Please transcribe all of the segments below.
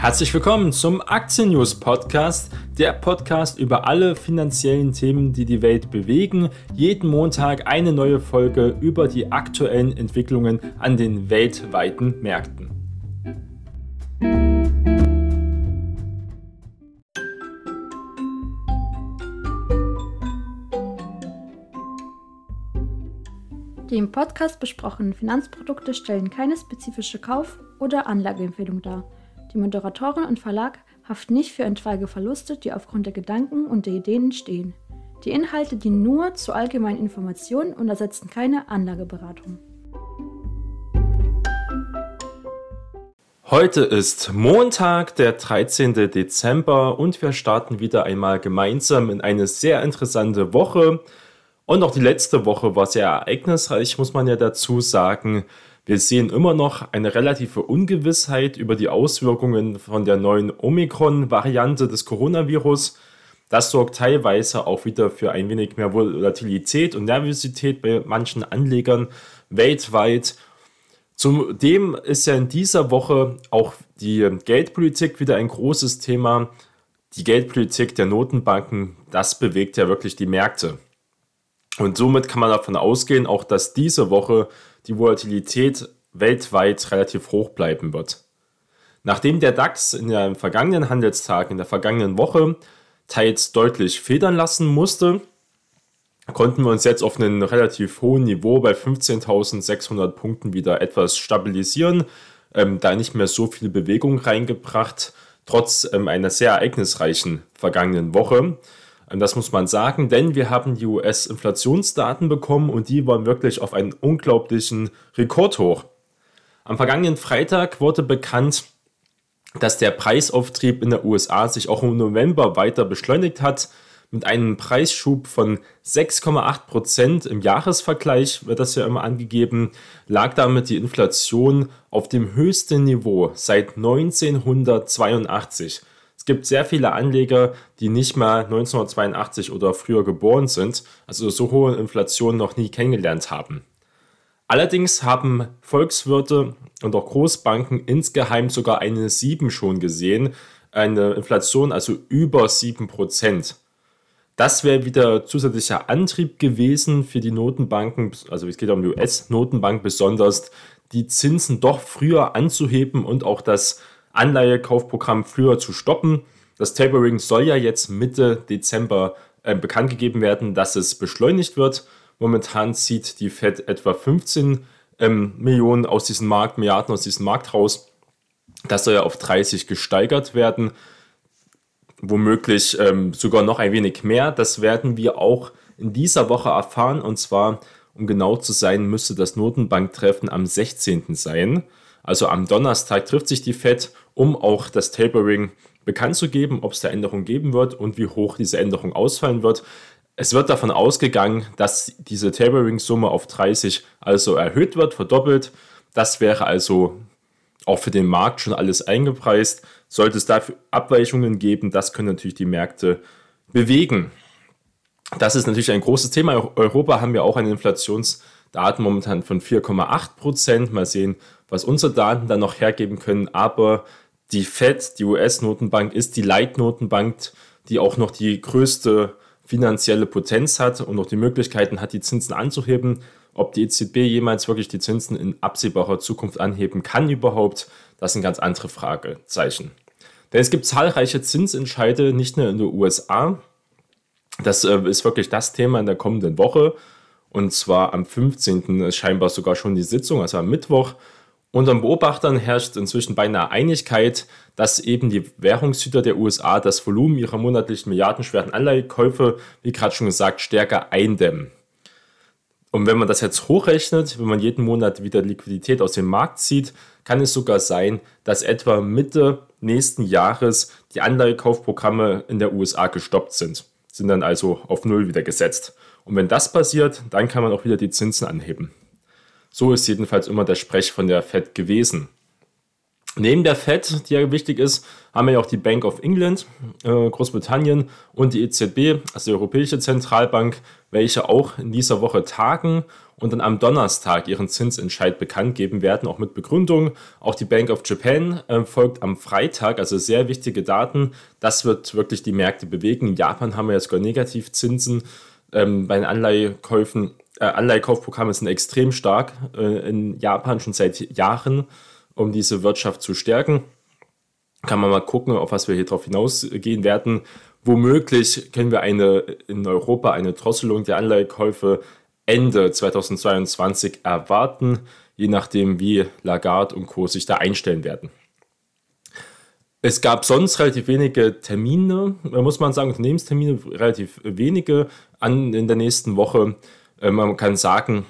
Herzlich willkommen zum Aktien News Podcast, der Podcast über alle finanziellen Themen, die die Welt bewegen. Jeden Montag eine neue Folge über die aktuellen Entwicklungen an den weltweiten Märkten. Die im Podcast besprochenen Finanzprodukte stellen keine spezifische Kauf- oder Anlageempfehlung dar. Die Moderatorin und Verlag haften nicht für etwaige Verluste, die aufgrund der Gedanken und der Ideen entstehen. Die Inhalte dienen nur zur allgemeinen Information und ersetzen keine Anlageberatung. Heute ist Montag, der 13. Dezember und wir starten wieder einmal gemeinsam in eine sehr interessante Woche. Und auch die letzte Woche war sehr ereignisreich, muss man ja dazu sagen. Wir sehen immer noch eine relative Ungewissheit über die Auswirkungen von der neuen Omikron-Variante des Coronavirus. Das sorgt teilweise auch wieder für ein wenig mehr Volatilität und Nervosität bei manchen Anlegern weltweit. Zudem ist ja in dieser Woche auch die Geldpolitik wieder ein großes Thema. Die Geldpolitik der Notenbanken, das bewegt ja wirklich die Märkte. Und somit kann man davon ausgehen, auch dass diese Woche die Volatilität weltweit relativ hoch bleiben wird. Nachdem der DAX in den vergangenen Handelstagen, in der vergangenen Woche teils deutlich federn lassen musste, konnten wir uns jetzt auf einem relativ hohen Niveau bei 15.600 Punkten wieder etwas stabilisieren, ähm, da nicht mehr so viel Bewegung reingebracht, trotz ähm, einer sehr ereignisreichen vergangenen Woche. Das muss man sagen, denn wir haben die US-Inflationsdaten bekommen und die waren wirklich auf einen unglaublichen Rekordhoch. Am vergangenen Freitag wurde bekannt, dass der Preisauftrieb in der USA sich auch im November weiter beschleunigt hat. Mit einem Preisschub von 6,8% im Jahresvergleich, wird das ja immer angegeben, lag damit die Inflation auf dem höchsten Niveau seit 1982 gibt sehr viele Anleger, die nicht mal 1982 oder früher geboren sind, also so hohe Inflation noch nie kennengelernt haben. Allerdings haben Volkswirte und auch Großbanken insgeheim sogar eine 7 schon gesehen, eine Inflation also über 7%. Das wäre wieder zusätzlicher Antrieb gewesen für die Notenbanken, also es geht um die US-Notenbank besonders, die Zinsen doch früher anzuheben und auch das Anleihekaufprogramm früher zu stoppen. Das Tapering soll ja jetzt Mitte Dezember äh, bekannt gegeben werden, dass es beschleunigt wird. Momentan zieht die Fed etwa 15 ähm, Millionen aus diesem Markt, Milliarden aus diesem Markt raus. Das soll ja auf 30 gesteigert werden. Womöglich ähm, sogar noch ein wenig mehr. Das werden wir auch in dieser Woche erfahren. Und zwar, um genau zu sein, müsste das Notenbanktreffen am 16. sein. Also am Donnerstag trifft sich die Fed, um auch das Tapering bekannt zu geben, ob es da Änderungen geben wird und wie hoch diese Änderung ausfallen wird. Es wird davon ausgegangen, dass diese Tapering-Summe auf 30 also erhöht wird, verdoppelt. Das wäre also auch für den Markt schon alles eingepreist. Sollte es dafür Abweichungen geben, das können natürlich die Märkte bewegen. Das ist natürlich ein großes Thema. In Europa haben wir auch eine Inflationsdaten momentan von 4,8 Prozent. Mal sehen, was unsere Daten dann noch hergeben können. Aber die Fed, die US-Notenbank, ist die Leitnotenbank, die auch noch die größte finanzielle Potenz hat und noch die Möglichkeiten hat, die Zinsen anzuheben. Ob die EZB jemals wirklich die Zinsen in absehbarer Zukunft anheben kann überhaupt, das sind ganz andere Fragezeichen. Denn es gibt zahlreiche Zinsentscheide, nicht nur in den USA. Das äh, ist wirklich das Thema in der kommenden Woche. Und zwar am 15. ist scheinbar sogar schon die Sitzung, also am Mittwoch. Unter Beobachtern herrscht inzwischen beinahe Einigkeit, dass eben die Währungshüter der USA das Volumen ihrer monatlichen milliardenschweren Anleihekäufe, wie gerade schon gesagt, stärker eindämmen. Und wenn man das jetzt hochrechnet, wenn man jeden Monat wieder Liquidität aus dem Markt zieht, kann es sogar sein, dass etwa Mitte nächsten Jahres die Anleihekaufprogramme in der USA gestoppt sind, sind dann also auf Null wieder gesetzt. Und wenn das passiert, dann kann man auch wieder die Zinsen anheben. So ist jedenfalls immer der Sprech von der Fed gewesen. Neben der Fed, die ja wichtig ist, haben wir ja auch die Bank of England, äh, Großbritannien und die EZB, also die Europäische Zentralbank, welche auch in dieser Woche tagen und dann am Donnerstag ihren Zinsentscheid bekannt geben werden, auch mit Begründung. Auch die Bank of Japan äh, folgt am Freitag, also sehr wichtige Daten. Das wird wirklich die Märkte bewegen. In Japan haben wir ja sogar Negativzinsen ähm, bei den Anleihekäufen. Äh, Anleihekaufprogramme sind extrem stark äh, in Japan schon seit Jahren um diese Wirtschaft zu stärken. Kann man mal gucken, auf was wir hier drauf hinausgehen werden. Womöglich können wir eine, in Europa eine Drosselung der Anleihekäufe Ende 2022 erwarten, je nachdem, wie Lagarde und Co. sich da einstellen werden. Es gab sonst relativ wenige Termine, muss man sagen, Unternehmenstermine, relativ wenige an, in der nächsten Woche. Äh, man kann sagen,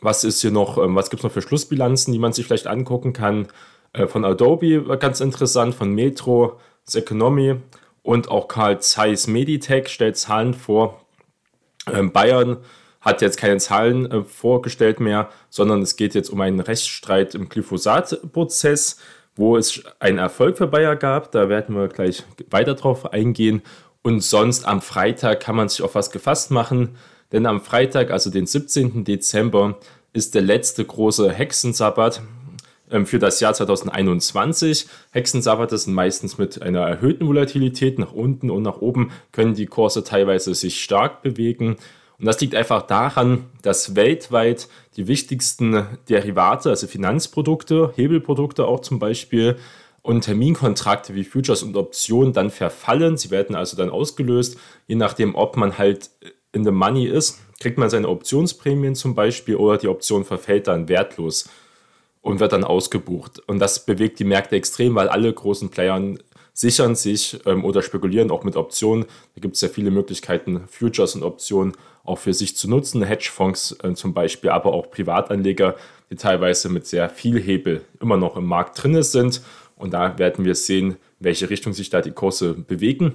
was ist hier noch, ähm, was gibt es noch für Schlussbilanzen, die man sich vielleicht angucken kann? Äh, von Adobe war ganz interessant, von Metro, Economy und auch Carl Zeiss Meditech stellt Zahlen vor. Ähm, Bayern hat jetzt keine Zahlen äh, vorgestellt mehr, sondern es geht jetzt um einen Rechtsstreit im Glyphosat-Prozess, wo es einen Erfolg für Bayer gab. Da werden wir gleich weiter drauf eingehen. Und sonst am Freitag kann man sich auf was gefasst machen. Denn am Freitag, also den 17. Dezember, ist der letzte große Hexensabbat ähm, für das Jahr 2021. Hexensabbat sind meistens mit einer erhöhten Volatilität nach unten und nach oben können die Kurse teilweise sich stark bewegen. Und das liegt einfach daran, dass weltweit die wichtigsten Derivate, also Finanzprodukte, Hebelprodukte auch zum Beispiel, und Terminkontrakte wie Futures und Optionen dann verfallen. Sie werden also dann ausgelöst, je nachdem, ob man halt in the money ist, kriegt man seine Optionsprämien zum Beispiel oder die Option verfällt dann wertlos und wird dann ausgebucht. Und das bewegt die Märkte extrem, weil alle großen Player sichern sich ähm, oder spekulieren auch mit Optionen. Da gibt es ja viele Möglichkeiten, Futures und Optionen auch für sich zu nutzen. Hedgefonds äh, zum Beispiel, aber auch Privatanleger, die teilweise mit sehr viel Hebel immer noch im Markt drin sind. Und da werden wir sehen, welche Richtung sich da die Kurse bewegen.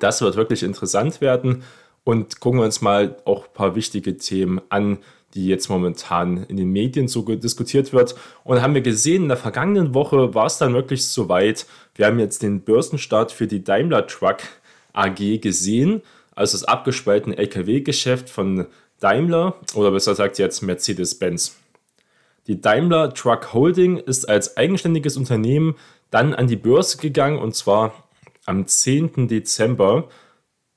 Das wird wirklich interessant werden und gucken wir uns mal auch ein paar wichtige Themen an, die jetzt momentan in den Medien so diskutiert wird. Und haben wir gesehen, in der vergangenen Woche war es dann wirklich soweit. Wir haben jetzt den Börsenstart für die Daimler Truck AG gesehen, also das abgespaltene LKW-Geschäft von Daimler oder besser gesagt jetzt Mercedes-Benz. Die Daimler Truck Holding ist als eigenständiges Unternehmen dann an die Börse gegangen und zwar am 10. Dezember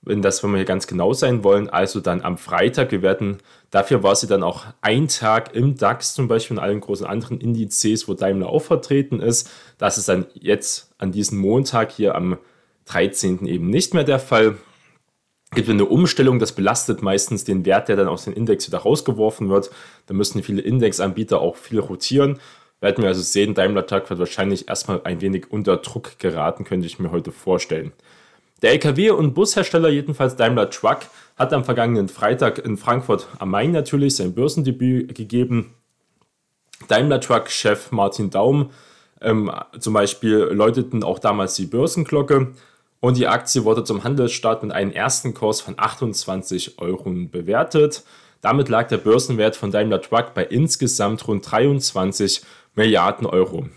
wenn das, wenn wir hier ganz genau sein wollen, also dann am Freitag. Wir werden, dafür war sie dann auch ein Tag im DAX zum Beispiel und allen großen anderen Indizes, wo Daimler auch vertreten ist. Das ist dann jetzt an diesem Montag hier am 13. eben nicht mehr der Fall. Gibt eine Umstellung, das belastet meistens den Wert, der dann aus dem Index wieder rausgeworfen wird. Da müssen viele Indexanbieter auch viel rotieren. Werden wir also sehen, Daimler Tag wird wahrscheinlich erstmal ein wenig unter Druck geraten, könnte ich mir heute vorstellen. Der LKW- und Bushersteller, jedenfalls Daimler Truck, hat am vergangenen Freitag in Frankfurt am Main natürlich sein Börsendebüt gegeben. Daimler Truck-Chef Martin Daum ähm, zum Beispiel läuteten auch damals die Börsenglocke und die Aktie wurde zum Handelsstart mit einem ersten Kurs von 28 Euro bewertet. Damit lag der Börsenwert von Daimler Truck bei insgesamt rund 23 Milliarden Euro.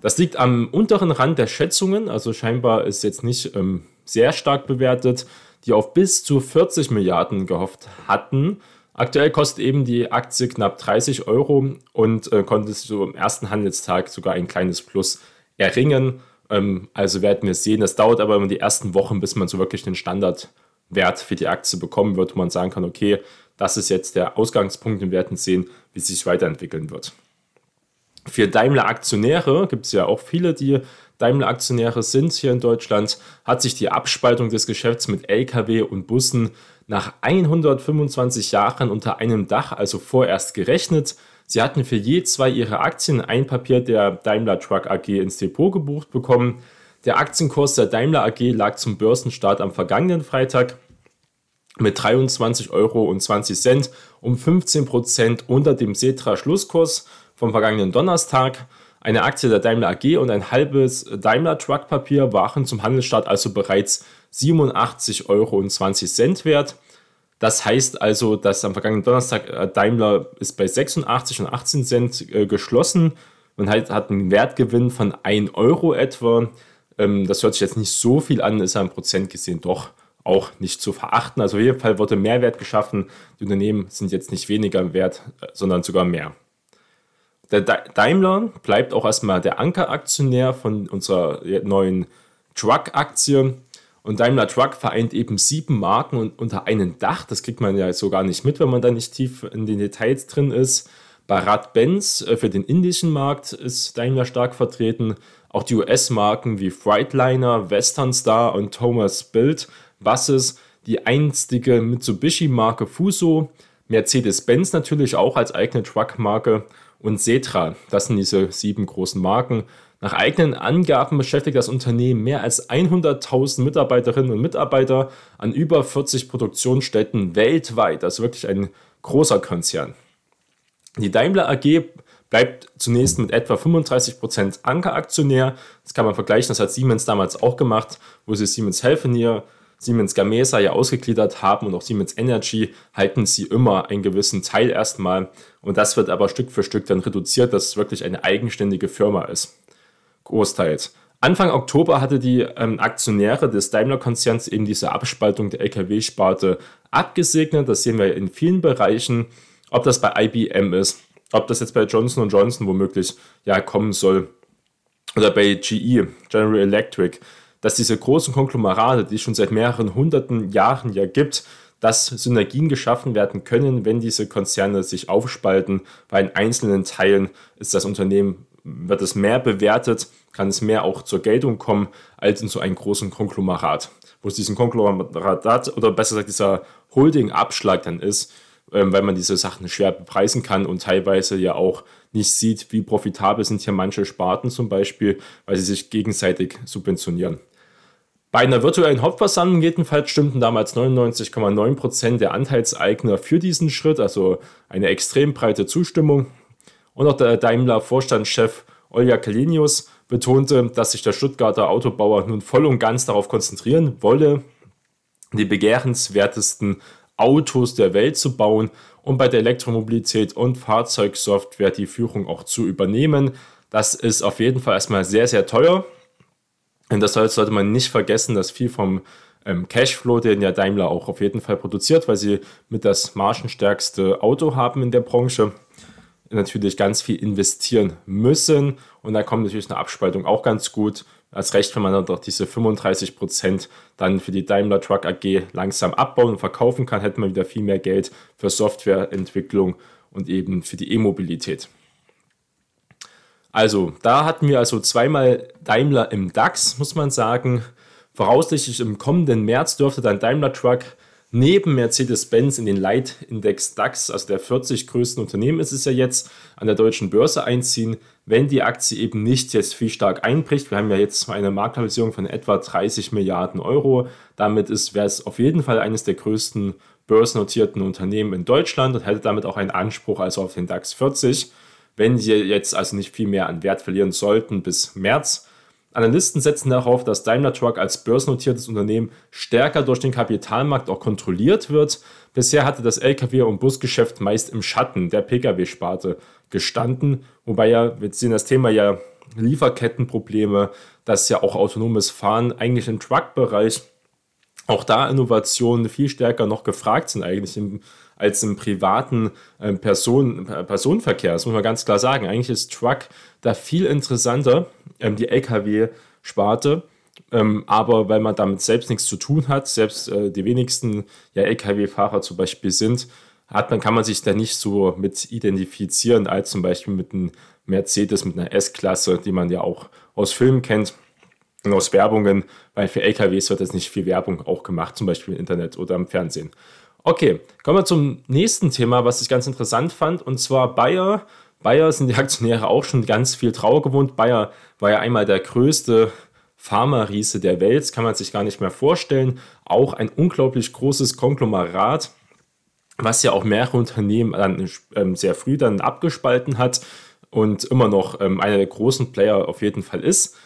Das liegt am unteren Rand der Schätzungen, also scheinbar ist jetzt nicht ähm, sehr stark bewertet, die auf bis zu 40 Milliarden gehofft hatten. Aktuell kostet eben die Aktie knapp 30 Euro und äh, konnte so im ersten Handelstag sogar ein kleines Plus erringen. Ähm, also werden wir sehen, es dauert aber immer die ersten Wochen, bis man so wirklich den Standardwert für die Aktie bekommen wird, wo man sagen kann, okay, das ist jetzt der Ausgangspunkt wir werden sehen, wie es sich weiterentwickeln wird. Für Daimler-Aktionäre gibt es ja auch viele, die Daimler-Aktionäre sind hier in Deutschland, hat sich die Abspaltung des Geschäfts mit Lkw und Bussen nach 125 Jahren unter einem Dach, also vorerst gerechnet. Sie hatten für je zwei ihrer Aktien ein Papier der Daimler Truck AG ins Depot gebucht bekommen. Der Aktienkurs der Daimler AG lag zum Börsenstart am vergangenen Freitag mit 23,20 Euro um 15 Prozent unter dem Setra-Schlusskurs vom vergangenen Donnerstag. Eine Aktie der Daimler AG und ein halbes Daimler Truck Papier waren zum Handelsstart also bereits 87,20 Euro wert. Das heißt also, dass am vergangenen Donnerstag äh, Daimler ist bei 86 und 18 Cent äh, geschlossen Man hat, einen Wertgewinn von 1 Euro etwa. Ähm, das hört sich jetzt nicht so viel an, ist ja im Prozent gesehen doch auch nicht zu verachten. Also auf jeden Fall wurde Mehrwert geschaffen. Die Unternehmen sind jetzt nicht weniger wert, äh, sondern sogar mehr. Der Daimler bleibt auch erstmal der Ankeraktionär von unserer neuen Truck-Aktie. Und Daimler Truck vereint eben sieben Marken unter einem Dach. Das kriegt man ja so gar nicht mit, wenn man da nicht tief in den Details drin ist. Bei Rad-Benz äh, für den indischen Markt ist Daimler stark vertreten. Auch die US-Marken wie Freightliner, Western Star und Thomas Bild Buses, die einstige Mitsubishi-Marke Fuso, Mercedes-Benz natürlich auch als eigene Truck-Marke und Setra. Das sind diese sieben großen Marken. Nach eigenen Angaben beschäftigt das Unternehmen mehr als 100.000 Mitarbeiterinnen und Mitarbeiter an über 40 Produktionsstätten weltweit. Das ist wirklich ein großer Konzern. Die Daimler AG bleibt zunächst mit etwa 35% Ankeraktionär. Das kann man vergleichen, das hat Siemens damals auch gemacht, wo sie Siemens Healthineer Siemens Gamesa ja ausgegliedert haben und auch Siemens Energy halten sie immer einen gewissen Teil erstmal und das wird aber Stück für Stück dann reduziert, dass es wirklich eine eigenständige Firma ist. Großteils. Anfang Oktober hatte die ähm, Aktionäre des Daimler-Konzerns eben diese Abspaltung der Lkw-Sparte abgesegnet. Das sehen wir in vielen Bereichen, ob das bei IBM ist, ob das jetzt bei Johnson Johnson womöglich ja kommen soll oder bei GE, General Electric dass diese großen Konglomerate, die es schon seit mehreren hunderten Jahren ja gibt, dass Synergien geschaffen werden können, wenn diese Konzerne sich aufspalten. Bei in einzelnen Teilen ist das Unternehmen, wird es mehr bewertet, kann es mehr auch zur Geltung kommen, als in so einem großen Konglomerat. Wo es diesen Konglomerat oder besser gesagt dieser Holding-Abschlag dann ist, ähm, weil man diese Sachen schwer bepreisen kann und teilweise ja auch nicht sieht, wie profitabel sind hier manche Sparten zum Beispiel, weil sie sich gegenseitig subventionieren. Bei einer virtuellen Hauptversammlung jedenfalls stimmten damals 99,9% der Anteilseigner für diesen Schritt, also eine extrem breite Zustimmung. Und auch der Daimler-Vorstandschef Olja Kalinius betonte, dass sich der Stuttgarter Autobauer nun voll und ganz darauf konzentrieren wolle, die begehrenswertesten Autos der Welt zu bauen und bei der Elektromobilität und Fahrzeugsoftware die Führung auch zu übernehmen. Das ist auf jeden Fall erstmal sehr, sehr teuer. Und das sollte man nicht vergessen, dass viel vom ähm, Cashflow, den ja Daimler auch auf jeden Fall produziert, weil sie mit das margenstärkste Auto haben in der Branche, natürlich ganz viel investieren müssen. Und da kommt natürlich eine Abspaltung auch ganz gut. Als recht, wenn man dann doch diese 35 Prozent dann für die Daimler Truck AG langsam abbauen und verkaufen kann, hätte man wieder viel mehr Geld für Softwareentwicklung und eben für die E-Mobilität. Also, da hatten wir also zweimal Daimler im DAX, muss man sagen. Voraussichtlich im kommenden März dürfte dann Daimler Truck neben Mercedes-Benz in den Leitindex DAX, also der 40 größten Unternehmen ist es ja jetzt, an der deutschen Börse einziehen, wenn die Aktie eben nicht jetzt viel stark einbricht. Wir haben ja jetzt eine Marktkapitalisierung von etwa 30 Milliarden Euro. Damit wäre es auf jeden Fall eines der größten börsennotierten Unternehmen in Deutschland und hätte damit auch einen Anspruch also auf den DAX 40 wenn sie jetzt also nicht viel mehr an Wert verlieren sollten bis März. Analysten setzen darauf, dass Daimler Truck als börsennotiertes Unternehmen stärker durch den Kapitalmarkt auch kontrolliert wird. Bisher hatte das Lkw- und Busgeschäft meist im Schatten der Pkw-Sparte gestanden, wobei ja, wir sehen das Thema ja Lieferkettenprobleme, dass ja auch autonomes Fahren eigentlich im Truck-Bereich auch da Innovationen viel stärker noch gefragt sind eigentlich im als im privaten äh, Person, Personenverkehr. Das muss man ganz klar sagen. Eigentlich ist Truck da viel interessanter, ähm, die Lkw-Sparte. Ähm, aber weil man damit selbst nichts zu tun hat, selbst äh, die wenigsten ja, Lkw-Fahrer zum Beispiel sind, hat man, kann man sich da nicht so mit identifizieren, als zum Beispiel mit einem Mercedes, mit einer S-Klasse, die man ja auch aus Filmen kennt und aus Werbungen, weil für LKWs wird jetzt nicht viel Werbung auch gemacht, zum Beispiel im Internet oder im Fernsehen. Okay, kommen wir zum nächsten Thema, was ich ganz interessant fand, und zwar Bayer. Bayer sind die Aktionäre auch schon ganz viel Trauer gewohnt. Bayer war ja einmal der größte Pharma-Riese der Welt, kann man sich gar nicht mehr vorstellen. Auch ein unglaublich großes Konglomerat, was ja auch mehrere Unternehmen dann ähm, sehr früh dann abgespalten hat und immer noch ähm, einer der großen Player auf jeden Fall ist.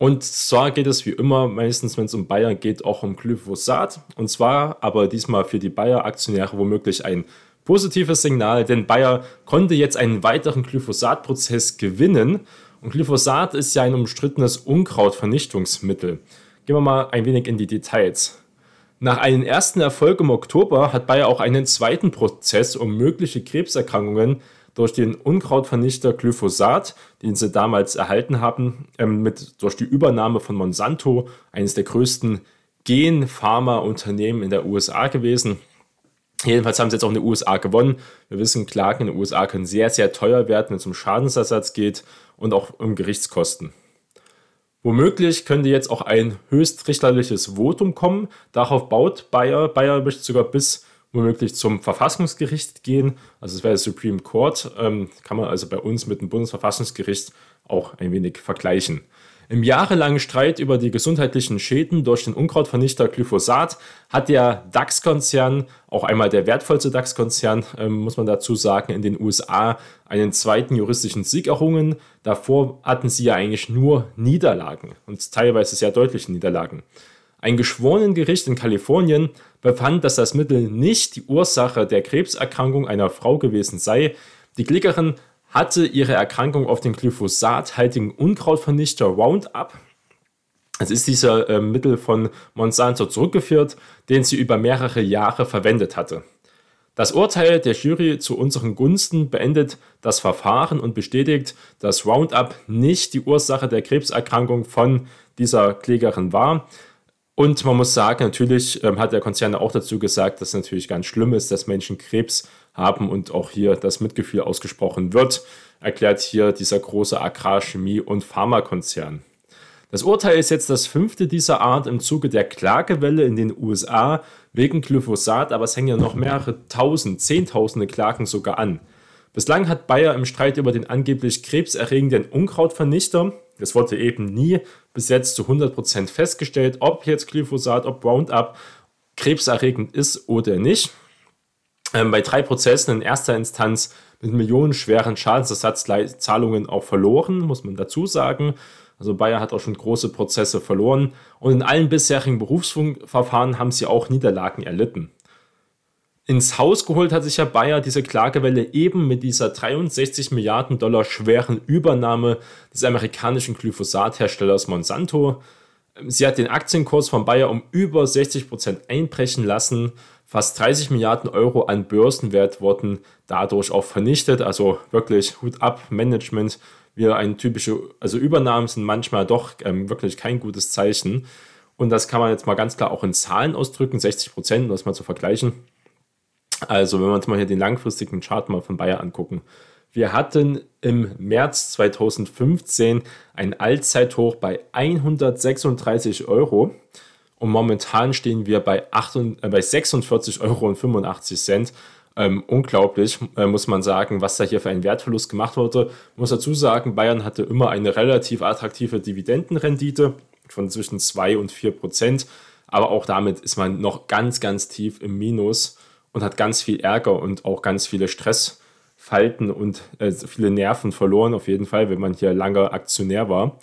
Und zwar geht es wie immer, meistens wenn es um Bayern geht, auch um Glyphosat. Und zwar aber diesmal für die Bayer-Aktionäre womöglich ein Positives Signal, denn Bayer konnte jetzt einen weiteren Glyphosat-Prozess gewinnen. Und Glyphosat ist ja ein umstrittenes Unkrautvernichtungsmittel. Gehen wir mal ein wenig in die Details. Nach einem ersten Erfolg im Oktober hat Bayer auch einen zweiten Prozess, um mögliche Krebserkrankungen durch den Unkrautvernichter Glyphosat, den sie damals erhalten haben, ähm, mit, durch die Übernahme von Monsanto, eines der größten Gen-Pharma-Unternehmen in der USA gewesen. Jedenfalls haben sie jetzt auch in den USA gewonnen. Wir wissen, Klagen in den USA können sehr, sehr teuer werden, wenn es um Schadensersatz geht und auch um Gerichtskosten. Womöglich könnte jetzt auch ein höchstrichterliches Votum kommen. Darauf baut Bayer. Bayer möchte sogar bis womöglich zum Verfassungsgericht gehen. Also es wäre der Supreme Court. Ähm, kann man also bei uns mit dem Bundesverfassungsgericht auch ein wenig vergleichen. Im jahrelangen Streit über die gesundheitlichen Schäden durch den Unkrautvernichter Glyphosat hat der DAX-Konzern, auch einmal der wertvollste DAX-Konzern, ähm, muss man dazu sagen, in den USA einen zweiten juristischen Sieg errungen. Davor hatten sie ja eigentlich nur Niederlagen und teilweise sehr deutliche Niederlagen. Ein Geschworenengericht in Kalifornien befand, dass das Mittel nicht die Ursache der Krebserkrankung einer Frau gewesen sei. Die Klickerin hatte ihre Erkrankung auf den glyphosathaltigen Unkrautvernichter Roundup. Es ist dieser äh, Mittel von Monsanto zurückgeführt, den sie über mehrere Jahre verwendet hatte. Das Urteil der Jury zu unseren Gunsten beendet das Verfahren und bestätigt, dass Roundup nicht die Ursache der Krebserkrankung von dieser Klägerin war. Und man muss sagen, natürlich ähm, hat der Konzern auch dazu gesagt, dass es natürlich ganz schlimm ist, dass Menschen Krebs haben und auch hier das Mitgefühl ausgesprochen wird, erklärt hier dieser große Agrarchemie- und Pharmakonzern. Das Urteil ist jetzt das fünfte dieser Art im Zuge der Klagewelle in den USA wegen Glyphosat, aber es hängen ja noch mehrere tausend, zehntausende Klagen sogar an. Bislang hat Bayer im Streit über den angeblich krebserregenden Unkrautvernichter, es wurde eben nie bis jetzt zu 100% festgestellt, ob jetzt Glyphosat, ob Roundup krebserregend ist oder nicht ähm, bei drei Prozessen in erster Instanz mit millionenschweren Schadensersatzzahlungen auch verloren, muss man dazu sagen. Also Bayer hat auch schon große Prozesse verloren und in allen bisherigen Berufsverfahren haben sie auch Niederlagen erlitten. Ins Haus geholt hat sich ja Bayer diese Klagewelle eben mit dieser 63 Milliarden Dollar schweren Übernahme des amerikanischen Glyphosatherstellers Monsanto. Sie hat den Aktienkurs von Bayer um über 60 Prozent einbrechen lassen Fast 30 Milliarden Euro an Börsenwert wurden dadurch auch vernichtet. Also wirklich Hut ab, Management. Wir ein typische, also Übernahmen sind manchmal doch ähm, wirklich kein gutes Zeichen. Und das kann man jetzt mal ganz klar auch in Zahlen ausdrücken, 60 Prozent, um das mal zu vergleichen. Also wenn wir uns mal hier den langfristigen Chart mal von Bayer angucken. Wir hatten im März 2015 ein Allzeithoch bei 136 Euro. Und momentan stehen wir bei, 8, äh, bei 46,85 Euro. Ähm, unglaublich, äh, muss man sagen, was da hier für ein Wertverlust gemacht wurde. Ich muss dazu sagen, Bayern hatte immer eine relativ attraktive Dividendenrendite von zwischen 2 und 4 Prozent. Aber auch damit ist man noch ganz, ganz tief im Minus und hat ganz viel Ärger und auch ganz viele Stressfalten und äh, viele Nerven verloren, auf jeden Fall, wenn man hier lange Aktionär war.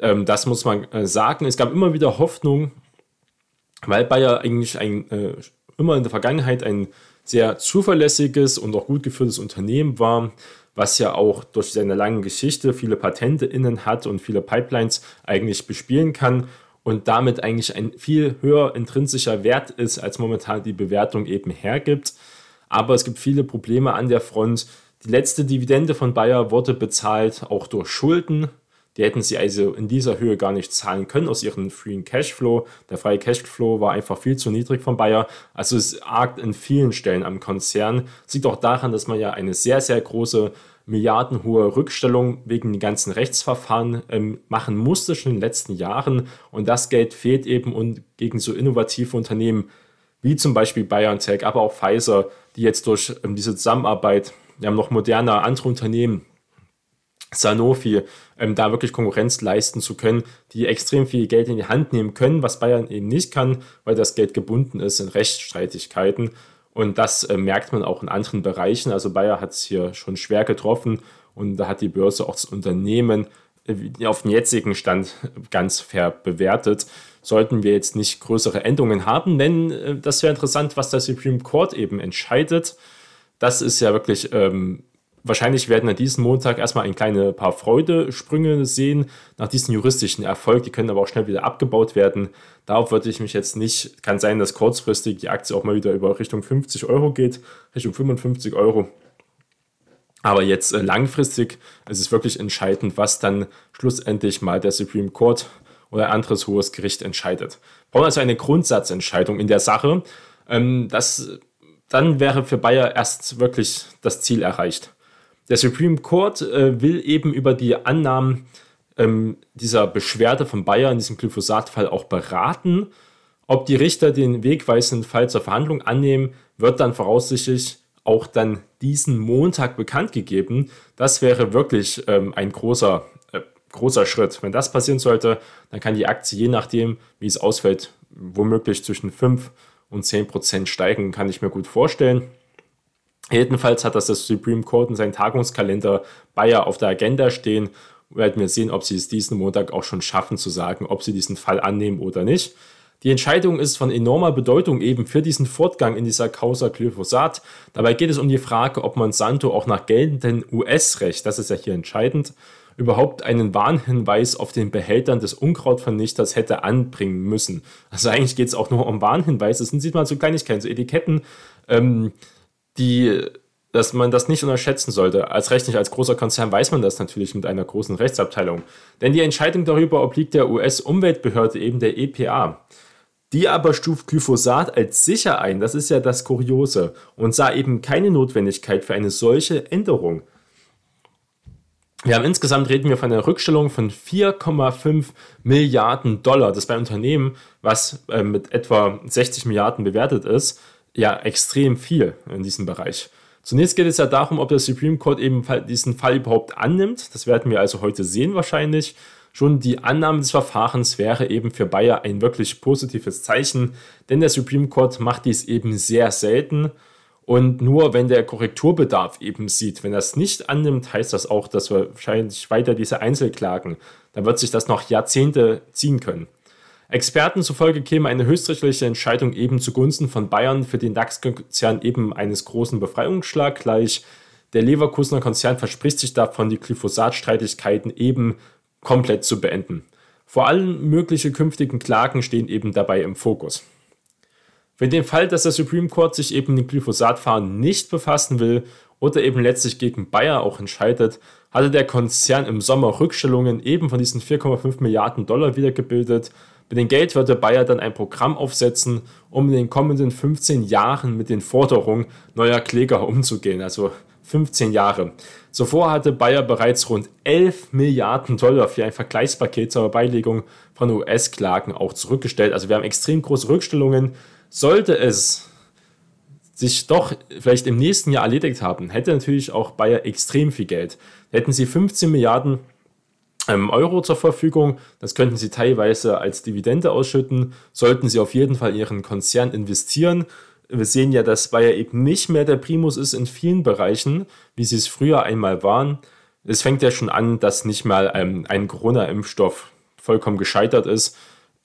Ähm, das muss man äh, sagen. Es gab immer wieder Hoffnung, weil Bayer eigentlich ein, äh, immer in der Vergangenheit ein sehr zuverlässiges und auch gut geführtes Unternehmen war, was ja auch durch seine lange Geschichte viele Patente innen hat und viele Pipelines eigentlich bespielen kann und damit eigentlich ein viel höher intrinsischer Wert ist, als momentan die Bewertung eben hergibt. Aber es gibt viele Probleme an der Front. Die letzte Dividende von Bayer wurde bezahlt auch durch Schulden, die hätten sie also in dieser Höhe gar nicht zahlen können aus ihrem freien Cashflow. Der freie Cashflow war einfach viel zu niedrig von Bayer. Also es argt in vielen Stellen am Konzern. Das liegt auch daran, dass man ja eine sehr, sehr große milliardenhohe Rückstellung wegen den ganzen Rechtsverfahren ähm, machen musste schon in den letzten Jahren. Und das Geld fehlt eben und gegen so innovative Unternehmen wie zum Beispiel BioNTech, aber auch Pfizer, die jetzt durch ähm, diese Zusammenarbeit, wir haben noch moderne andere Unternehmen, Sanofi ähm, da wirklich Konkurrenz leisten zu können, die extrem viel Geld in die Hand nehmen können, was Bayern eben nicht kann, weil das Geld gebunden ist in Rechtsstreitigkeiten. Und das äh, merkt man auch in anderen Bereichen. Also Bayer hat es hier schon schwer getroffen und da hat die Börse auch das Unternehmen äh, auf den jetzigen Stand ganz fair bewertet. Sollten wir jetzt nicht größere Änderungen haben, denn äh, das wäre interessant, was der Supreme Court eben entscheidet. Das ist ja wirklich ähm, wahrscheinlich werden an diesem Montag erstmal ein kleine paar Freudesprünge sehen nach diesem juristischen Erfolg. Die können aber auch schnell wieder abgebaut werden. Darauf würde ich mich jetzt nicht, kann sein, dass kurzfristig die Aktie auch mal wieder über Richtung 50 Euro geht, Richtung 55 Euro. Aber jetzt äh, langfristig ist es wirklich entscheidend, was dann schlussendlich mal der Supreme Court oder ein anderes hohes Gericht entscheidet. Wir brauchen also eine Grundsatzentscheidung in der Sache. Ähm, das, dann wäre für Bayer erst wirklich das Ziel erreicht. Der Supreme Court äh, will eben über die Annahmen ähm, dieser Beschwerde von Bayer in diesem Glyphosat-Fall auch beraten. Ob die Richter den wegweisenden Fall zur Verhandlung annehmen, wird dann voraussichtlich auch dann diesen Montag bekannt gegeben. Das wäre wirklich ähm, ein großer, äh, großer Schritt. Wenn das passieren sollte, dann kann die Aktie je nachdem, wie es ausfällt, womöglich zwischen 5 und 10 Prozent steigen, kann ich mir gut vorstellen. Jedenfalls hat das das Supreme Court in seinem Tagungskalender Bayer auf der Agenda stehen. Werden wir sehen, ob sie es diesen Montag auch schon schaffen zu sagen, ob sie diesen Fall annehmen oder nicht. Die Entscheidung ist von enormer Bedeutung eben für diesen Fortgang in dieser Causa Glyphosat. Dabei geht es um die Frage, ob Monsanto auch nach geltendem US-Recht, das ist ja hier entscheidend, überhaupt einen Warnhinweis auf den Behältern des Unkrautvernichters hätte anbringen müssen. Also eigentlich geht es auch nur um Warnhinweise. Das sind sieht man so Kleinigkeiten, so Etiketten. Ähm, die, dass man das nicht unterschätzen sollte. Als rechtlich als großer Konzern weiß man das natürlich mit einer großen Rechtsabteilung. Denn die Entscheidung darüber obliegt der US-Umweltbehörde eben der EPA. Die aber stuft Glyphosat als sicher ein, das ist ja das Kuriose, und sah eben keine Notwendigkeit für eine solche Änderung. Wir haben insgesamt reden wir von einer Rückstellung von 4,5 Milliarden Dollar. Das bei Unternehmen, was äh, mit etwa 60 Milliarden bewertet ist, ja extrem viel in diesem Bereich. Zunächst geht es ja darum, ob der Supreme Court eben diesen Fall überhaupt annimmt. Das werden wir also heute sehen wahrscheinlich. Schon die Annahme des Verfahrens wäre eben für Bayer ein wirklich positives Zeichen, denn der Supreme Court macht dies eben sehr selten und nur wenn der Korrekturbedarf eben sieht. Wenn er es nicht annimmt, heißt das auch, dass wahrscheinlich weiter diese Einzelklagen, dann wird sich das noch Jahrzehnte ziehen können. Experten zufolge käme eine höchstrichterliche Entscheidung eben zugunsten von Bayern für den DAX-Konzern eben eines großen Befreiungsschlag gleich. Der Leverkusener Konzern verspricht sich davon, die Glyphosat-Streitigkeiten eben komplett zu beenden. Vor allem mögliche künftigen Klagen stehen eben dabei im Fokus. Für den Fall, dass der Supreme Court sich eben mit Glyphosat-Fahren nicht befassen will oder eben letztlich gegen Bayer auch entscheidet, hatte der Konzern im Sommer Rückstellungen eben von diesen 4,5 Milliarden Dollar wiedergebildet, mit dem Geld würde Bayer dann ein Programm aufsetzen, um in den kommenden 15 Jahren mit den Forderungen neuer Kläger umzugehen. Also 15 Jahre. Zuvor hatte Bayer bereits rund 11 Milliarden Dollar für ein Vergleichspaket zur Beilegung von US-Klagen auch zurückgestellt. Also wir haben extrem große Rückstellungen. Sollte es sich doch vielleicht im nächsten Jahr erledigt haben, hätte natürlich auch Bayer extrem viel Geld. Hätten sie 15 Milliarden Euro zur Verfügung. Das könnten Sie teilweise als Dividende ausschütten. Sollten Sie auf jeden Fall Ihren Konzern investieren. Wir sehen ja, dass Bayer eben nicht mehr der Primus ist in vielen Bereichen, wie sie es früher einmal waren. Es fängt ja schon an, dass nicht mal ähm, ein Corona-Impfstoff vollkommen gescheitert ist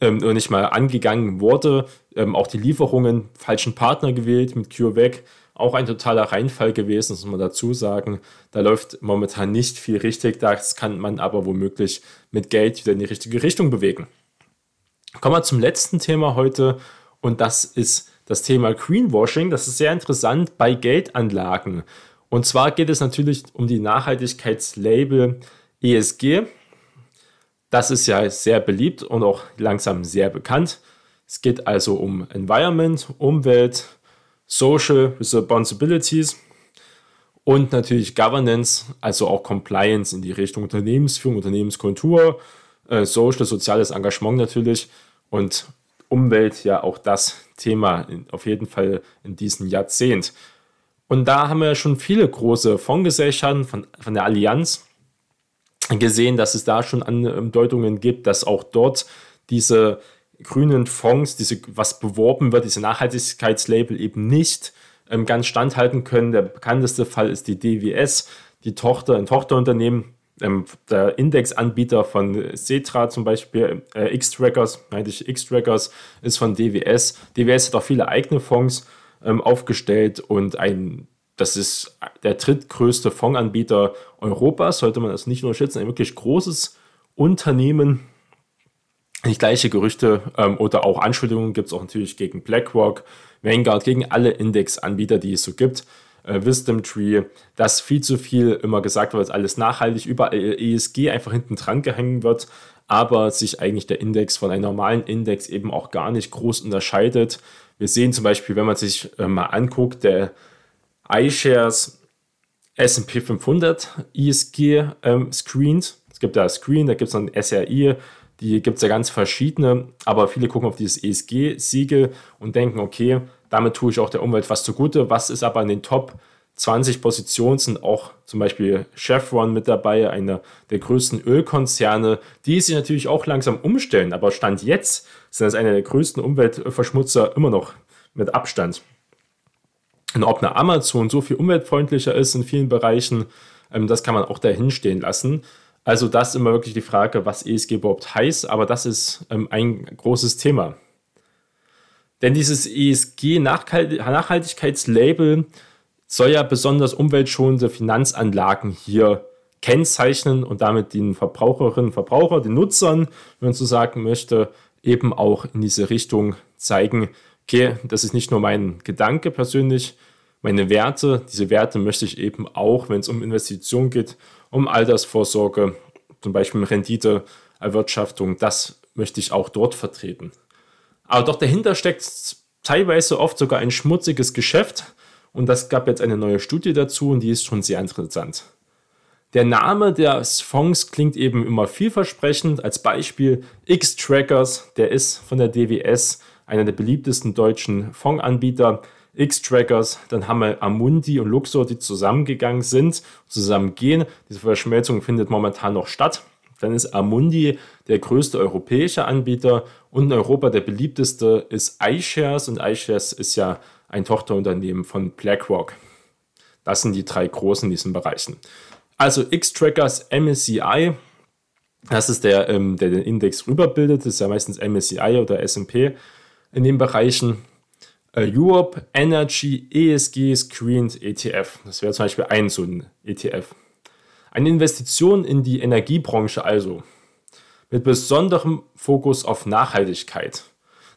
ähm, nicht mal angegangen wurde. Ähm, auch die Lieferungen, falschen Partner gewählt mit CureVac auch ein totaler Reinfall gewesen, muss man dazu sagen. Da läuft momentan nicht viel richtig, das kann man aber womöglich mit Geld wieder in die richtige Richtung bewegen. Kommen wir zum letzten Thema heute und das ist das Thema Greenwashing. Das ist sehr interessant bei Geldanlagen. Und zwar geht es natürlich um die Nachhaltigkeitslabel ESG. Das ist ja sehr beliebt und auch langsam sehr bekannt. Es geht also um Environment, Umwelt, Social Responsibilities und natürlich Governance, also auch Compliance in die Richtung Unternehmensführung, Unternehmenskultur, äh, Social, soziales Engagement natürlich und Umwelt ja auch das Thema in, auf jeden Fall in diesem Jahrzehnt. Und da haben wir schon viele große Fondsgesellschaften von, von der Allianz gesehen, dass es da schon Andeutungen gibt, dass auch dort diese grünen Fonds, diese, was beworben wird, diese Nachhaltigkeitslabel eben nicht ähm, ganz standhalten können. Der bekannteste Fall ist die DWS, die Tochter, ein Tochterunternehmen, ähm, der Indexanbieter von Cetra zum Beispiel, äh, X-Trackers, meinte ich X-Trackers, ist von DWS. DWS hat auch viele eigene Fonds ähm, aufgestellt und ein das ist der drittgrößte Fondsanbieter Europas, sollte man das nicht unterschätzen, ein wirklich großes Unternehmen. Die gleiche Gerüchte ähm, oder auch Anschuldigungen gibt es auch natürlich gegen BlackRock, Vanguard, gegen alle Indexanbieter, die es so gibt. Äh, Wisdom Tree, dass viel zu viel immer gesagt wird, alles nachhaltig, überall ESG einfach hinten dran gehängt wird, aber sich eigentlich der Index von einem normalen Index eben auch gar nicht groß unterscheidet. Wir sehen zum Beispiel, wenn man sich äh, mal anguckt, der iShares S&P 500 ESG ähm, screened. Es gibt da Screen, da gibt es dann SRI, die gibt es ja ganz verschiedene, aber viele gucken auf dieses ESG-Siegel und denken, okay, damit tue ich auch der Umwelt was zugute. Was ist aber in den Top 20 Positionen sind auch zum Beispiel Chevron mit dabei, einer der größten Ölkonzerne, die sich natürlich auch langsam umstellen. Aber Stand jetzt sind das einer der größten Umweltverschmutzer immer noch mit Abstand. Und ob eine Amazon so viel umweltfreundlicher ist in vielen Bereichen, ähm, das kann man auch dahin stehen lassen. Also das ist immer wirklich die Frage, was ESG überhaupt heißt, aber das ist ähm, ein großes Thema. Denn dieses ESG-Nachhaltigkeitslabel soll ja besonders umweltschonende Finanzanlagen hier kennzeichnen und damit den Verbraucherinnen und Verbrauchern, den Nutzern, wenn man so sagen möchte, eben auch in diese Richtung zeigen, okay, das ist nicht nur mein Gedanke persönlich, meine Werte, diese Werte möchte ich eben auch, wenn es um Investitionen geht, um Altersvorsorge, zum Beispiel Renditeerwirtschaftung, das möchte ich auch dort vertreten. Aber doch dahinter steckt teilweise oft sogar ein schmutziges Geschäft und das gab jetzt eine neue Studie dazu und die ist schon sehr interessant. Der Name des Fonds klingt eben immer vielversprechend. Als Beispiel X-Trackers, der ist von der DWS einer der beliebtesten deutschen Fondsanbieter. X-Trackers, dann haben wir Amundi und Luxor, die zusammengegangen sind, zusammengehen. Diese Verschmelzung findet momentan noch statt. Dann ist Amundi der größte europäische Anbieter und in Europa der beliebteste ist iShares und iShares ist ja ein Tochterunternehmen von BlackRock. Das sind die drei großen in diesen Bereichen. Also X-Trackers MSCI, das ist der, ähm, der den Index rüberbildet, das ist ja meistens MSCI oder SP in den Bereichen. Äh, Europe Energy ESG Screened ETF, das wäre zum Beispiel ein so ein ETF. Eine Investition in die Energiebranche also, mit besonderem Fokus auf Nachhaltigkeit.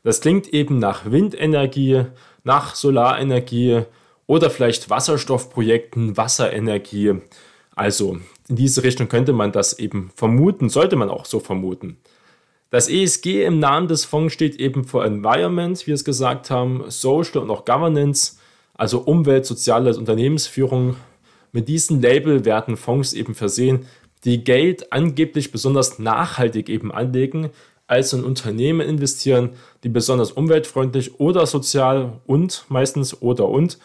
Das klingt eben nach Windenergie, nach Solarenergie oder vielleicht Wasserstoffprojekten, Wasserenergie. Also in diese Richtung könnte man das eben vermuten, sollte man auch so vermuten. Das ESG im Namen des Fonds steht eben für Environment, wie wir es gesagt haben, Social und auch Governance, also Umwelt, soziale Unternehmensführung, mit diesem Label werden Fonds eben versehen, die Geld angeblich besonders nachhaltig eben anlegen, also in Unternehmen investieren, die besonders umweltfreundlich oder sozial und meistens oder und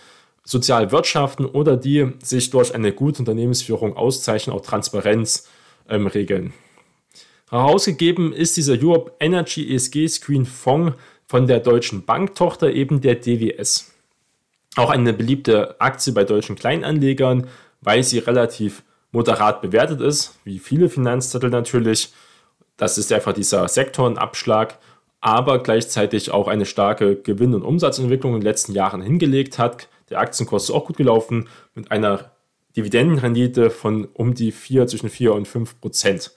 sozial wirtschaften oder die sich durch eine gute Unternehmensführung auszeichnen, auch Transparenz ähm, regeln. Herausgegeben ist dieser Europe Energy ESG Screen Fonds von der deutschen Banktochter eben der DWS. Auch eine beliebte Aktie bei deutschen Kleinanlegern, weil sie relativ moderat bewertet ist, wie viele Finanzzettel natürlich. Das ist einfach dieser Sektorenabschlag, aber gleichzeitig auch eine starke Gewinn- und Umsatzentwicklung in den letzten Jahren hingelegt hat. Der Aktienkurs ist auch gut gelaufen mit einer Dividendenrendite von um die 4, zwischen 4 und 5 Prozent.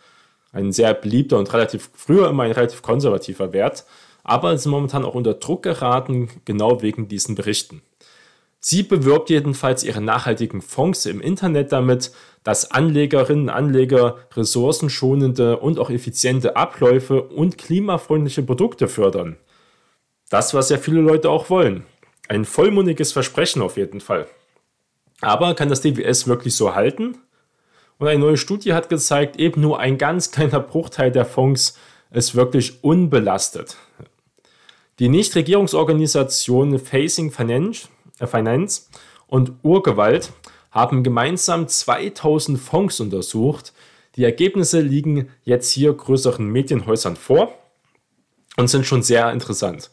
Ein sehr beliebter und relativ früher immer ein relativ konservativer Wert, aber sind momentan auch unter Druck geraten, genau wegen diesen Berichten. Sie bewirbt jedenfalls ihre nachhaltigen Fonds im Internet damit, dass Anlegerinnen und Anleger ressourcenschonende und auch effiziente Abläufe und klimafreundliche Produkte fördern. Das, was ja viele Leute auch wollen. Ein vollmundiges Versprechen auf jeden Fall. Aber kann das DWS wirklich so halten? Und eine neue Studie hat gezeigt, eben nur ein ganz kleiner Bruchteil der Fonds ist wirklich unbelastet. Die Nichtregierungsorganisation Facing Finance äh, Finance und Urgewalt haben gemeinsam 2000 Fonds untersucht. Die Ergebnisse liegen jetzt hier größeren Medienhäusern vor und sind schon sehr interessant.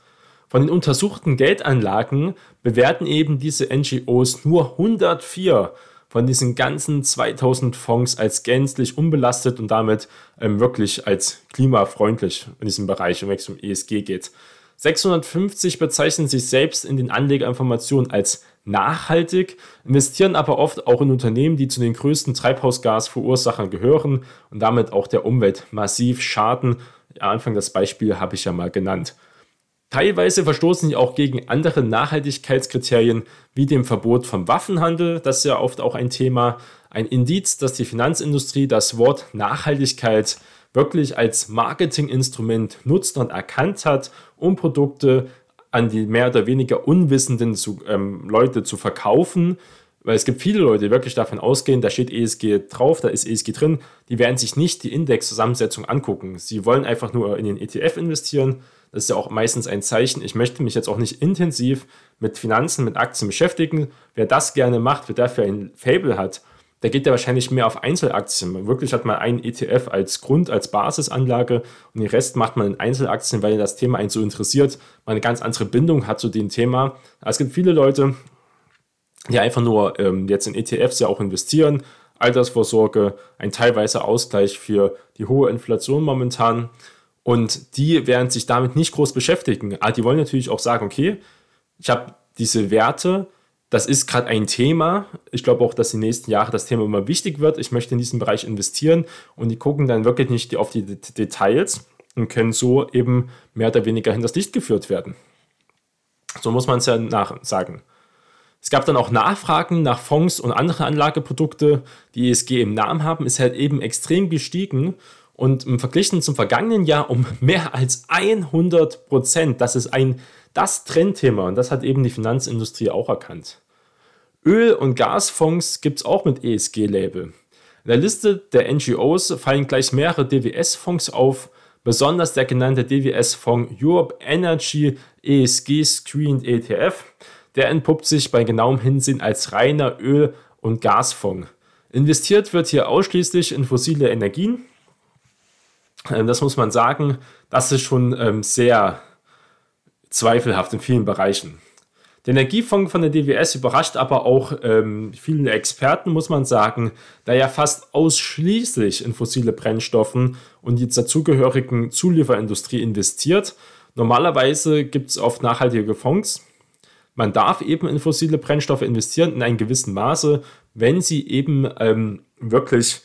Von den untersuchten Geldanlagen bewerten eben diese NGOs nur 104 von diesen ganzen 2000 Fonds als gänzlich unbelastet und damit ähm, wirklich als klimafreundlich in diesem Bereich, wenn es um ESG geht. 650 bezeichnen sich selbst in den Anlegerinformationen als nachhaltig, investieren aber oft auch in Unternehmen, die zu den größten Treibhausgasverursachern gehören und damit auch der Umwelt massiv schaden. Ja, Anfang das Beispiel habe ich ja mal genannt. Teilweise verstoßen sie auch gegen andere Nachhaltigkeitskriterien wie dem Verbot vom Waffenhandel, das ist ja oft auch ein Thema, ein Indiz, dass die Finanzindustrie das Wort Nachhaltigkeit wirklich als Marketinginstrument nutzt und erkannt hat, um Produkte an die mehr oder weniger unwissenden zu, ähm, Leute zu verkaufen. Weil es gibt viele Leute, die wirklich davon ausgehen, da steht ESG drauf, da ist ESG drin, die werden sich nicht die Indexzusammensetzung angucken. Sie wollen einfach nur in den ETF investieren. Das ist ja auch meistens ein Zeichen. Ich möchte mich jetzt auch nicht intensiv mit Finanzen, mit Aktien beschäftigen. Wer das gerne macht, wer dafür ein Fable hat, der geht ja wahrscheinlich mehr auf Einzelaktien. Wirklich hat man einen ETF als Grund, als Basisanlage und den Rest macht man in Einzelaktien, weil das Thema einen so interessiert, man eine ganz andere Bindung hat zu dem Thema. Es gibt viele Leute, die einfach nur ähm, jetzt in ETFs ja auch investieren, Altersvorsorge, ein teilweise Ausgleich für die hohe Inflation momentan. Und die werden sich damit nicht groß beschäftigen. Aber die wollen natürlich auch sagen, okay, ich habe diese Werte, das ist gerade ein Thema. Ich glaube auch, dass die nächsten Jahre das Thema immer wichtig wird. Ich möchte in diesen Bereich investieren und die gucken dann wirklich nicht auf die Details und können so eben mehr oder weniger hinters Licht geführt werden. So muss man es ja nach sagen. Es gab dann auch Nachfragen nach Fonds und anderen Anlageprodukte, die ESG im Namen haben, ist halt eben extrem gestiegen und im Verglichen zum vergangenen Jahr um mehr als 100 Prozent. Das ist ein das Trendthema und das hat eben die Finanzindustrie auch erkannt. Öl- und Gasfonds gibt es auch mit ESG-Label. In der Liste der NGOs fallen gleich mehrere DWS-Fonds auf, besonders der genannte DWS-Fonds Europe Energy ESG Screened ETF. Der entpuppt sich bei genauem Hinsehen als reiner Öl- und Gasfonds. Investiert wird hier ausschließlich in fossile Energien. Ähm, das muss man sagen, das ist schon ähm, sehr zweifelhaft in vielen Bereichen. Der Energiefonds von der DWS überrascht aber auch ähm, viele Experten, muss man sagen, da er fast ausschließlich in fossile Brennstoffen und die dazugehörigen Zulieferindustrie investiert. Normalerweise gibt es oft nachhaltige Fonds. Man darf eben in fossile Brennstoffe investieren in einem gewissen Maße, wenn sie eben ähm, wirklich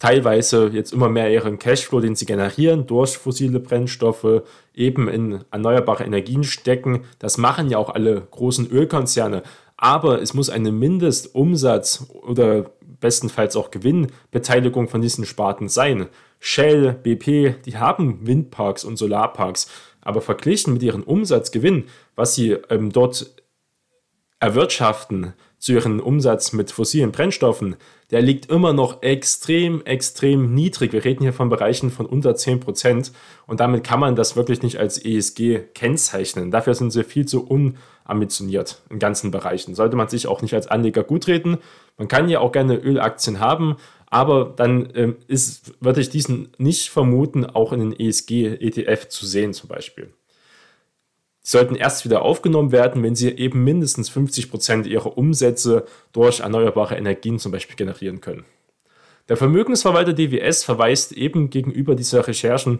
teilweise jetzt immer mehr ihren Cashflow, den sie generieren durch fossile Brennstoffe, eben in erneuerbare Energien stecken. Das machen ja auch alle großen Ölkonzerne. Aber es muss eine Mindestumsatz oder bestenfalls auch Gewinnbeteiligung von diesen Sparten sein. Shell, BP, die haben Windparks und Solarparks. Aber verglichen mit ihrem Umsatzgewinn, was sie ähm, dort erwirtschaften zu ihrem Umsatz mit fossilen Brennstoffen, der liegt immer noch extrem, extrem niedrig. Wir reden hier von Bereichen von unter 10% und damit kann man das wirklich nicht als ESG kennzeichnen. Dafür sind sie viel zu unambitioniert in ganzen Bereichen. Sollte man sich auch nicht als Anleger gutreden. Man kann ja auch gerne Ölaktien haben, aber dann ähm, ist, würde ich diesen nicht vermuten, auch in den ESG-ETF zu sehen zum Beispiel. Sollten erst wieder aufgenommen werden, wenn sie eben mindestens 50 Prozent ihrer Umsätze durch erneuerbare Energien zum Beispiel generieren können. Der Vermögensverwalter DWS verweist eben gegenüber dieser Recherchen,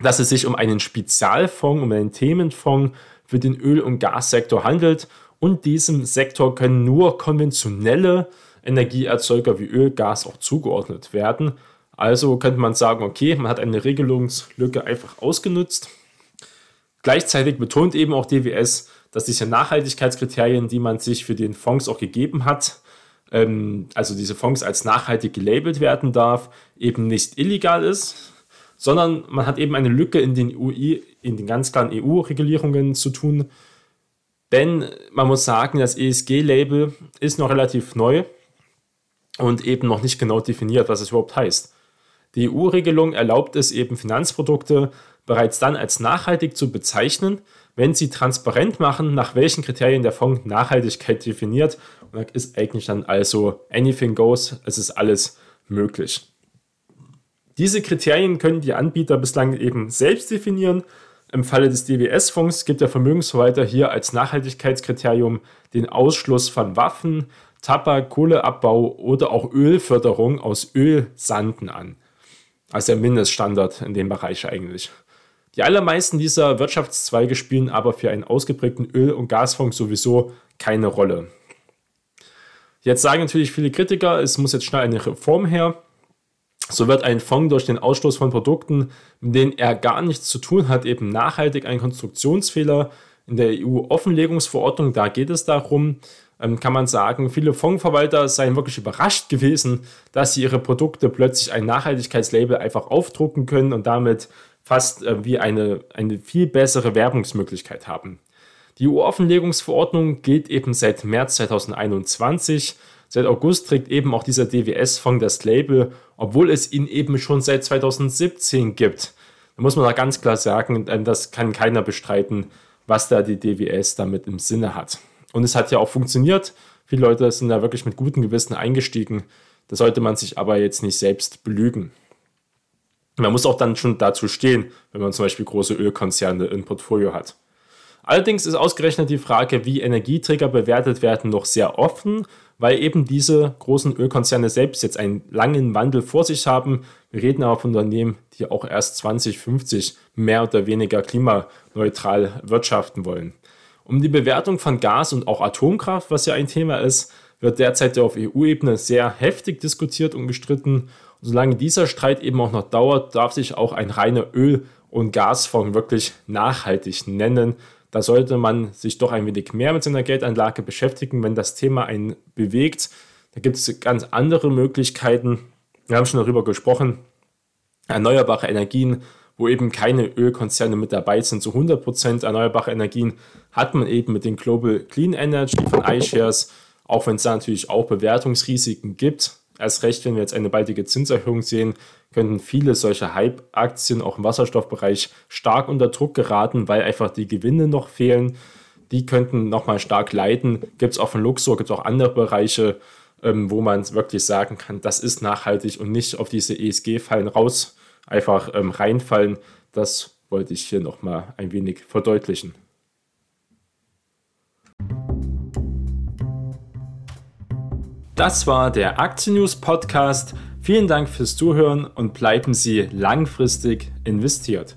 dass es sich um einen Spezialfonds, um einen Themenfonds für den Öl- und Gassektor handelt und diesem Sektor können nur konventionelle Energieerzeuger wie Öl, Gas auch zugeordnet werden. Also könnte man sagen, okay, man hat eine Regelungslücke einfach ausgenutzt Gleichzeitig betont eben auch DWS, dass diese Nachhaltigkeitskriterien, die man sich für den Fonds auch gegeben hat, ähm, also diese Fonds als nachhaltig gelabelt werden darf, eben nicht illegal ist, sondern man hat eben eine Lücke in den, UI, in den ganz klaren EU-Regulierungen zu tun. Denn man muss sagen, das ESG-Label ist noch relativ neu und eben noch nicht genau definiert, was es überhaupt heißt. Die EU-Regelung erlaubt es eben Finanzprodukte bereits dann als nachhaltig zu bezeichnen, wenn sie transparent machen, nach welchen Kriterien der Fonds Nachhaltigkeit definiert. Und da ist eigentlich dann also anything goes, es ist alles möglich. Diese Kriterien können die Anbieter bislang eben selbst definieren. Im Falle des DWS-Fonds gibt der Vermögensverwalter hier als Nachhaltigkeitskriterium den Ausschluss von Waffen, Tabak, Kohleabbau oder auch Ölförderung aus Ölsanden an. Also der Mindeststandard in dem Bereich eigentlich. Die allermeisten dieser Wirtschaftszweige spielen aber für einen ausgeprägten Öl- und Gasfonds sowieso keine Rolle. Jetzt sagen natürlich viele Kritiker, es muss jetzt schnell eine Reform her. So wird ein Fonds durch den Ausstoß von Produkten, mit denen er gar nichts zu tun hat, eben nachhaltig ein Konstruktionsfehler in der EU-Offenlegungsverordnung. Da geht es darum, ähm, kann man sagen, viele Fondsverwalter seien wirklich überrascht gewesen, dass sie ihre Produkte plötzlich ein Nachhaltigkeitslabel einfach aufdrucken können und damit fast äh, wie eine, eine viel bessere Werbungsmöglichkeit haben. Die EU-Offenlegungsverordnung gilt eben seit März 2021. Seit August trägt eben auch dieser DWS-Fonds das Label, obwohl es ihn eben schon seit 2017 gibt. Da muss man da ganz klar sagen, das kann keiner bestreiten, was da die DWS damit im Sinne hat. Und es hat ja auch funktioniert. Viele Leute sind da wirklich mit gutem Gewissen eingestiegen. Da sollte man sich aber jetzt nicht selbst belügen. Man muss auch dann schon dazu stehen, wenn man zum Beispiel große Ölkonzerne im Portfolio hat. Allerdings ist ausgerechnet die Frage, wie Energieträger bewertet werden, noch sehr offen, weil eben diese großen Ölkonzerne selbst jetzt einen langen Wandel vor sich haben. Wir reden aber von Unternehmen, die auch erst 2050 mehr oder weniger klimaneutral wirtschaften wollen. Um die Bewertung von Gas und auch Atomkraft, was ja ein Thema ist, wird derzeit auf EU-Ebene sehr heftig diskutiert und gestritten. Und solange dieser Streit eben auch noch dauert, darf sich auch ein reiner Öl- und Gasfonds wirklich nachhaltig nennen. Da sollte man sich doch ein wenig mehr mit seiner Geldanlage beschäftigen, wenn das Thema einen bewegt. Da gibt es ganz andere Möglichkeiten. Wir haben schon darüber gesprochen. Erneuerbare Energien wo eben keine Ölkonzerne mit dabei sind. Zu 100% erneuerbare Energien hat man eben mit den Global Clean Energy von iShares, auch wenn es da natürlich auch Bewertungsrisiken gibt. Erst recht, wenn wir jetzt eine baldige Zinserhöhung sehen, könnten viele solcher Hype-Aktien auch im Wasserstoffbereich stark unter Druck geraten, weil einfach die Gewinne noch fehlen. Die könnten nochmal stark leiden. Gibt es auch von Luxor, gibt es auch andere Bereiche, ähm, wo man wirklich sagen kann, das ist nachhaltig und nicht auf diese ESG-Fallen raus einfach ähm, reinfallen. Das wollte ich hier nochmal ein wenig verdeutlichen. Das war der Aktien News Podcast. Vielen Dank fürs Zuhören und bleiben Sie langfristig investiert.